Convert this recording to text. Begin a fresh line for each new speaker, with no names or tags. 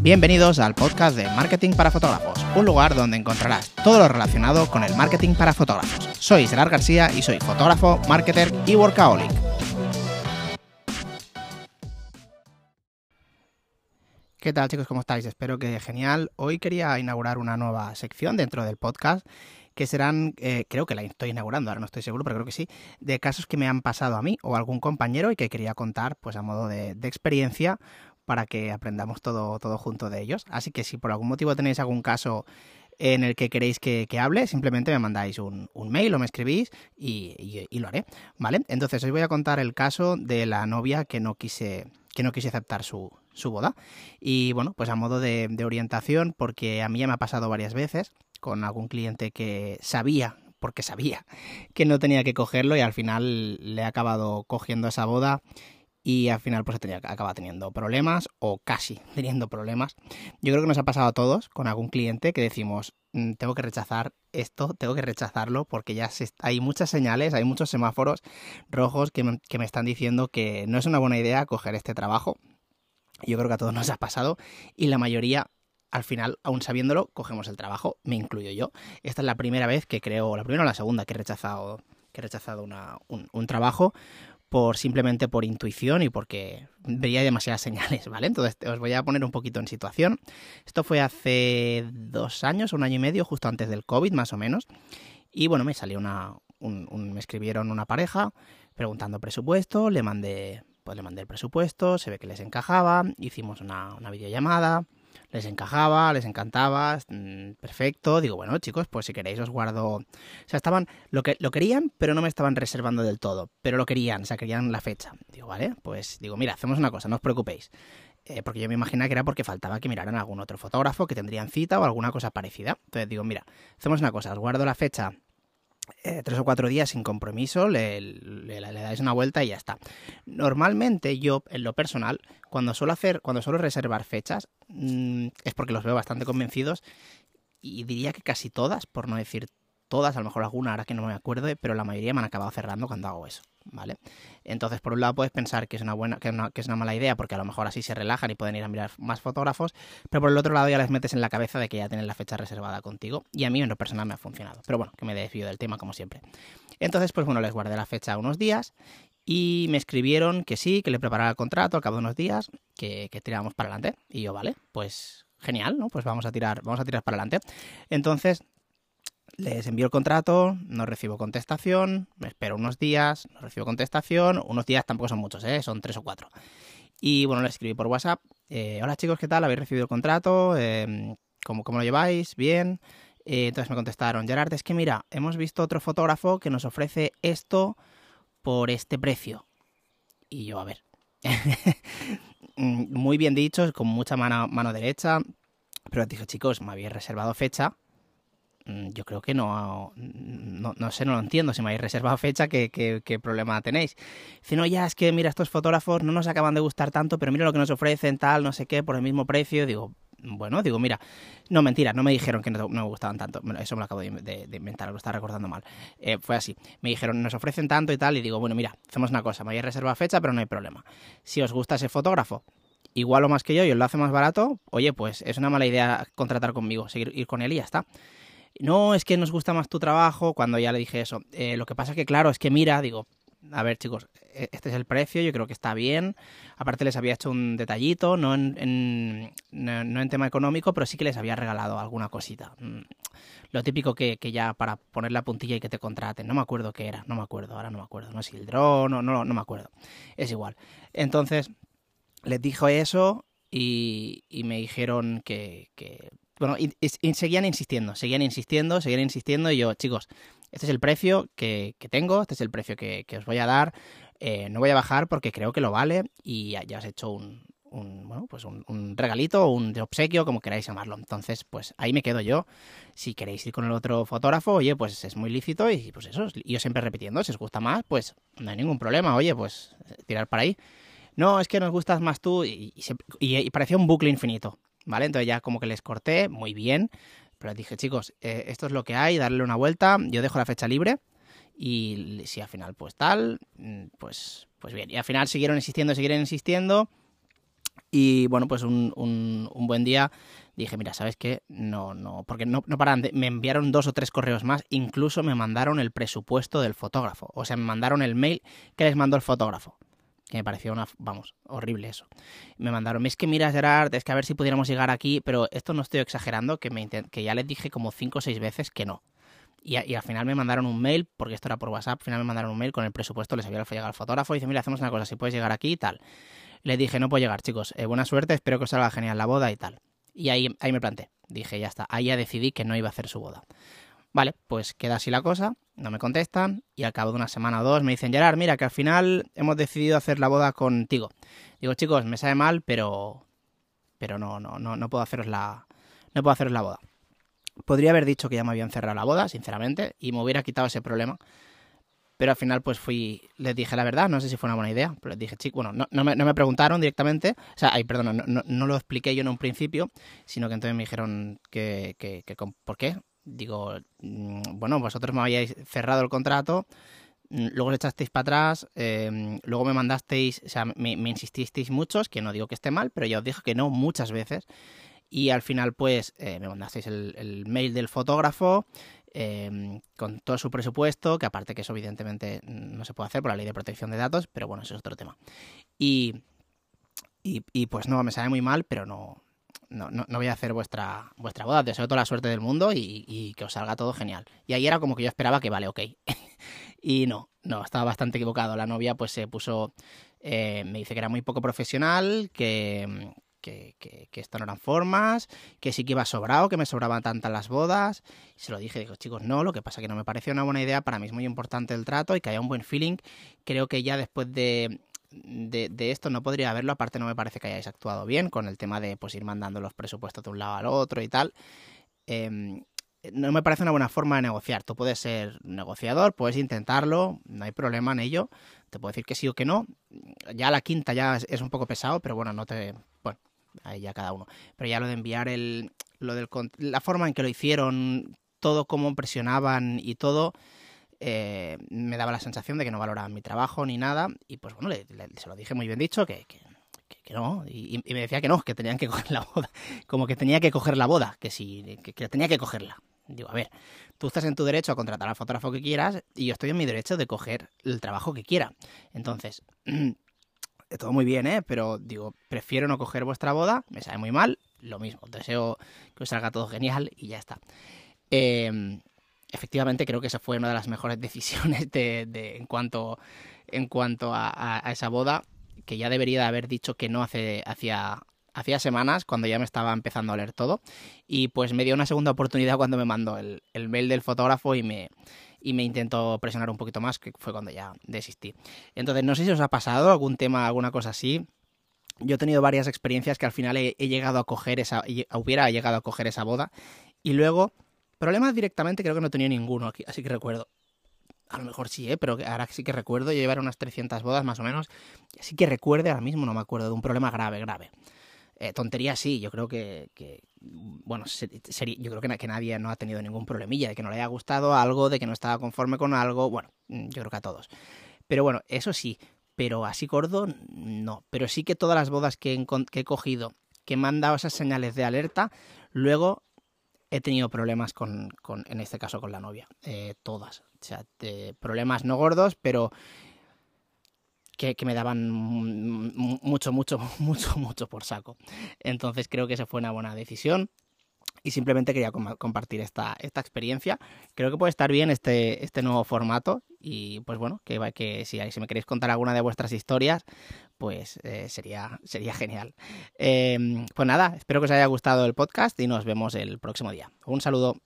Bienvenidos al podcast de Marketing para Fotógrafos, un lugar donde encontrarás todo lo relacionado con el marketing para fotógrafos. Soy Gerard García y soy fotógrafo, marketer y workaholic. ¿Qué tal chicos? ¿Cómo estáis? Espero que genial. Hoy quería inaugurar una nueva sección dentro del podcast que serán, eh, creo que la estoy inaugurando, ahora no estoy seguro, pero creo que sí, de casos que me han pasado a mí o a algún compañero y que quería contar pues a modo de, experiencia para que aprendamos todo, todo junto de ellos. Así que si por algún motivo tenéis algún caso en el que queréis que, hable, simplemente me mandáis un, mail o me escribís y, lo haré, ¿vale? Entonces hoy voy a contar el caso de la novia que no quise, que no quise aceptar su, su boda. Y bueno, pues a modo de, de orientación, porque a mí ya me ha pasado varias veces, con algún cliente que sabía, porque sabía que no tenía que cogerlo y al final le ha acabado cogiendo esa boda y al final pues tenía, acaba teniendo problemas o casi teniendo problemas. Yo creo que nos ha pasado a todos con algún cliente que decimos, mm, tengo que rechazar esto, tengo que rechazarlo porque ya hay muchas señales, hay muchos semáforos rojos que me, que me están diciendo que no es una buena idea coger este trabajo. Yo creo que a todos nos ha pasado y la mayoría al final, aún sabiéndolo, cogemos el trabajo, me incluyo yo. Esta es la primera vez que creo, la primera o la segunda que he rechazado, que he rechazado un, trabajo por simplemente por intuición y porque veía demasiadas señales, ¿vale? Entonces os voy a poner un poquito en situación. Esto fue hace dos años, un año y medio, justo antes del COVID, más o menos. Y bueno, me salió una, me escribieron una pareja preguntando presupuesto, le mandé, pues le mandé el presupuesto, se ve que les encajaba, hicimos una, una videollamada les encajaba, les encantaba, mm, perfecto. Digo, bueno, chicos, pues si queréis os guardo. O sea, estaban. Lo, que, lo querían, pero no me estaban reservando del todo. Pero lo querían, o sea, querían la fecha. Digo, vale, pues digo, mira, hacemos una cosa, no os preocupéis. Eh, porque yo me imaginaba que era porque faltaba que miraran a algún otro fotógrafo que tendrían cita o alguna cosa parecida. Entonces digo, mira, hacemos una cosa, os guardo la fecha eh, tres o cuatro días sin compromiso, le, le, dais una vuelta y ya está. Normalmente yo, en lo personal, cuando suelo hacer, cuando suelo reservar fechas, mm, es porque los veo bastante convencidos y diría que casi todas, por no decir todas, a lo mejor alguna ahora que no me acuerdo, pero la mayoría me han acabado cerrando cuando hago eso, ¿vale? Entonces, por un lado puedes pensar que es una buena, que, que es una mala idea, porque a lo mejor así se relajan y pueden ir a mirar más fotógrafos, pero por el otro lado ya les metes en la cabeza de que ya tienen la fecha reservada contigo, y a mí en lo personal me ha funcionado. Pero bueno, que me desvío del tema como siempre. Entonces, pues bueno, les guardé la fecha unos días y me escribieron que sí, que le preparara el contrato al cabo de unos días, que, que tirábamos para adelante. Y yo, vale, pues genial, ¿no? Pues vamos a tirar, vamos a tirar para adelante. Entonces, les envío el contrato, no recibo contestación, me espero unos días, no recibo contestación, unos días tampoco son muchos, ¿eh? son tres o cuatro. Y bueno, le escribí por WhatsApp, eh, hola chicos, ¿qué tal? ¿Habéis recibido el contrato? Eh, ¿cómo, lo lleváis? ¿Bien? Eh, entonces me contestaron, Gerard, es que mira, hemos visto otro fotógrafo que nos ofrece esto por este precio. Y yo, a ver, muy bien dicho, con mucha mano, mano derecha, pero dije, chicos, me habéis reservado fecha Mm, yo creo que no, no, sé, no lo entiendo. Si me habéis reservado fecha, ¿qué, qué, problema tenéis? Dice, no, ya es que mira, estos fotógrafos no nos acaban de gustar tanto, pero mira lo que nos ofrecen, tal, no sé qué, por el mismo precio. Digo, bueno, digo, mira, no, mentira, no me dijeron que no, me gustaban tanto. eso me lo acabo de, inventar, lo estaba recordando mal. Eh, fue así. Me dijeron, nos ofrecen tanto y tal, y digo, bueno, mira, hacemos una cosa, me habéis reservado fecha, pero no hay problema. Si os gusta ese fotógrafo, igual o más que yo, y os lo hace más barato, oye, pues es una mala idea contratar conmigo, seguir ir con él y ya está no, es que nos gusta más tu trabajo, cuando ya le dije eso. Eh, lo que pasa es que, claro, es que mira, digo, a ver chicos, e-, este es el precio, yo creo que está bien. Aparte les había hecho un detallito, no en, no en tema económico, pero sí que les había regalado alguna cosita. Mm, lo típico que, ya para poner la puntilla y que te contraten. No me acuerdo qué era, no me acuerdo, ahora no me acuerdo. No sé, el dron, no, no, no me acuerdo. Es igual. Entonces, les dijo eso y, y me dijeron que, que bueno, y, seguían insistiendo, seguían insistiendo, seguían insistiendo. Y yo, chicos, este es el precio que, tengo, este es el precio que, os voy a dar. Eh, no voy a bajar porque creo que lo vale. Y ya, os he hecho un, bueno, pues un, regalito, un obsequio, como queráis llamarlo. Entonces, pues ahí me quedo yo. Si queréis ir con el otro fotógrafo, oye, pues es muy lícito y pues eso, y yo siempre repitiendo, si os gusta más, pues no hay ningún problema, oye, pues tirar para ahí. No, es que nos gustas más tú y, y parecía un bucle infinito. ¿Vale? Entonces ya como que les corté, muy bien, pero dije, chicos, eh, esto es lo que hay, darle una vuelta, yo dejo la fecha libre y si al final pues tal, mm, pues, pues bien. Y al final siguieron insistiendo, siguieron insistiendo. Y bueno, pues un, un, buen día dije, mira, ¿sabes qué? No, no, porque no, no paran me enviaron dos o tres correos más, incluso me mandaron el presupuesto del fotógrafo, o sea, me mandaron el mail que les mandó el fotógrafo, que me pareció una, vamos, horrible eso. Me mandaron, es que mira, Gerard, es que a ver si pudiéramos llegar aquí, pero esto no estoy exagerando, que, me, que ya les dije como cinco o seis veces que no. Y, y, al final me mandaron un mail, porque esto era por WhatsApp, al final me mandaron un mail con el presupuesto, les había llegado al fotógrafo y dice, mira, hacemos una cosa, si puedes llegar aquí y tal. Le dije, no puedo llegar, chicos, eh, buena suerte, espero que os salga genial la boda y tal. Y ahí, ahí me planté. Dije, ya está. Ahí ya decidí que no iba a hacer su boda. Vale, pues queda así la cosa, no me contestan y al cabo de una semana o dos me dicen, Gerard, mira que al final hemos decidido hacer la boda contigo. Digo, chicos, me sabe mal, pero pero no no no no puedo haceros la no puedo haceros la boda. Podría haber dicho que ya me habían cerrado la boda, sinceramente, y me hubiera quitado ese problema. Pero al final, pues fui, les dije la verdad, no sé si fue una buena idea, pero les dije, chico, bueno, no, no, me, no me, preguntaron directamente, o sea, ay, perdón, no, no, no, lo expliqué yo en un principio, sino que entonces me dijeron que, que, que ¿por qué? Digo, mm, bueno, vosotros me habíais cerrado el contrato, mm, luego le echasteis para atrás, eh, luego me mandasteis, o sea, me, me, insististeis muchos, que no digo que esté mal, pero ya os dije que no muchas veces, y al final, pues, eh, me mandasteis el, mail del fotógrafo, eh, con todo su presupuesto, que aparte que eso evidentemente no se puede hacer por la ley de protección de datos, pero bueno, eso es otro tema. Y, y, y pues no, me sale muy mal, pero no, no, no, no, voy a hacer vuestra, vuestra boda, deseo toda la suerte del mundo y, y, que os salga todo genial. Y ahí era como que yo esperaba que vale, ok. y no, no, estaba bastante equivocado. La novia pues se puso, eh, me dice que era muy poco profesional, que, que, que, esto no eran formas, que sí que iba sobrado, que me sobraban tantas las bodas. Y se lo dije, digo, chicos, no, lo que pasa que no me pareció una buena idea, para mí es muy importante el trato y que haya un buen feeling. Creo que ya después de, de, de, esto no podría haberlo, aparte no me parece que hayáis actuado bien con el tema de pues ir mandando los presupuestos de un lado al otro y tal. Eh, no me parece una buena forma de negociar. Tú puedes ser negociador, puedes intentarlo, no hay problema en ello. Te puedo decir que sí o que no. Ya la quinta ya es, es un poco pesado, pero bueno, no te. Bueno, ahí ya cada uno. Pero ya lo de enviar el. Lo del, la forma en que lo hicieron, todo cómo presionaban y todo. Eh, me daba la sensación de que no valoraban mi trabajo ni nada. Y pues bueno, le, se lo dije muy bien dicho, que, que, que no. Y, me decía que no, que tenían que coger la boda. Como que tenía que coger la boda, que sí, que, tenía que cogerla. Digo, a ver, tú estás en tu derecho a contratar al fotógrafo que quieras y yo estoy en mi derecho de coger el trabajo que quiera. Entonces, todo muy bien, ¿eh? Pero digo, prefiero no coger vuestra boda, me sabe muy mal, lo mismo, deseo que os salga todo genial y ya está. Eh, efectivamente, creo que esa fue una de las mejores decisiones de, en cuanto, en cuanto a, esa boda, que ya debería de haber dicho que no hace, hacía semanas cuando ya me estaba empezando a leer todo y pues me dio una segunda oportunidad cuando me mandó el, el mail del fotógrafo y me, y me intentó presionar un poquito más, que fue cuando ya desistí. Entonces, no sé si os ha pasado algún tema, alguna cosa así. Yo he tenido varias experiencias que al final he, he llegado a coger esa, hubiera llegado a coger esa boda y luego, problemas directamente creo que no tenía ninguno aquí, así que recuerdo. A lo mejor sí, ¿eh? pero ahora sí que recuerdo, yo llevar unas 300 bodas más o menos, así que recuerde, ahora mismo no me acuerdo de un problema grave, grave. Eh, tontería sí, yo creo que, bueno, sería, yo creo que, que, nadie no ha tenido ningún problemilla, de que no le haya gustado algo, de que no estaba conforme con algo, bueno, mm, yo creo que a todos. Pero bueno, eso sí, pero así gordo, no. Pero sí que todas las bodas que he, que he cogido, que me han dado esas señales de alerta, luego he tenido problemas con, con en este caso con la novia, eh, todas. O sea, problemas no gordos, pero que, que, me daban mucho, mucho, mucho, mucho por saco. Entonces creo que esa fue una buena decisión. Y simplemente quería compartir esta, esta experiencia. Creo que puede estar bien este, este nuevo formato. Y pues bueno, que, si, me queréis contar alguna de vuestras historias, pues eh, sería, sería genial. Eh, pues nada, espero que os haya gustado el podcast y nos vemos el próximo día. Un saludo.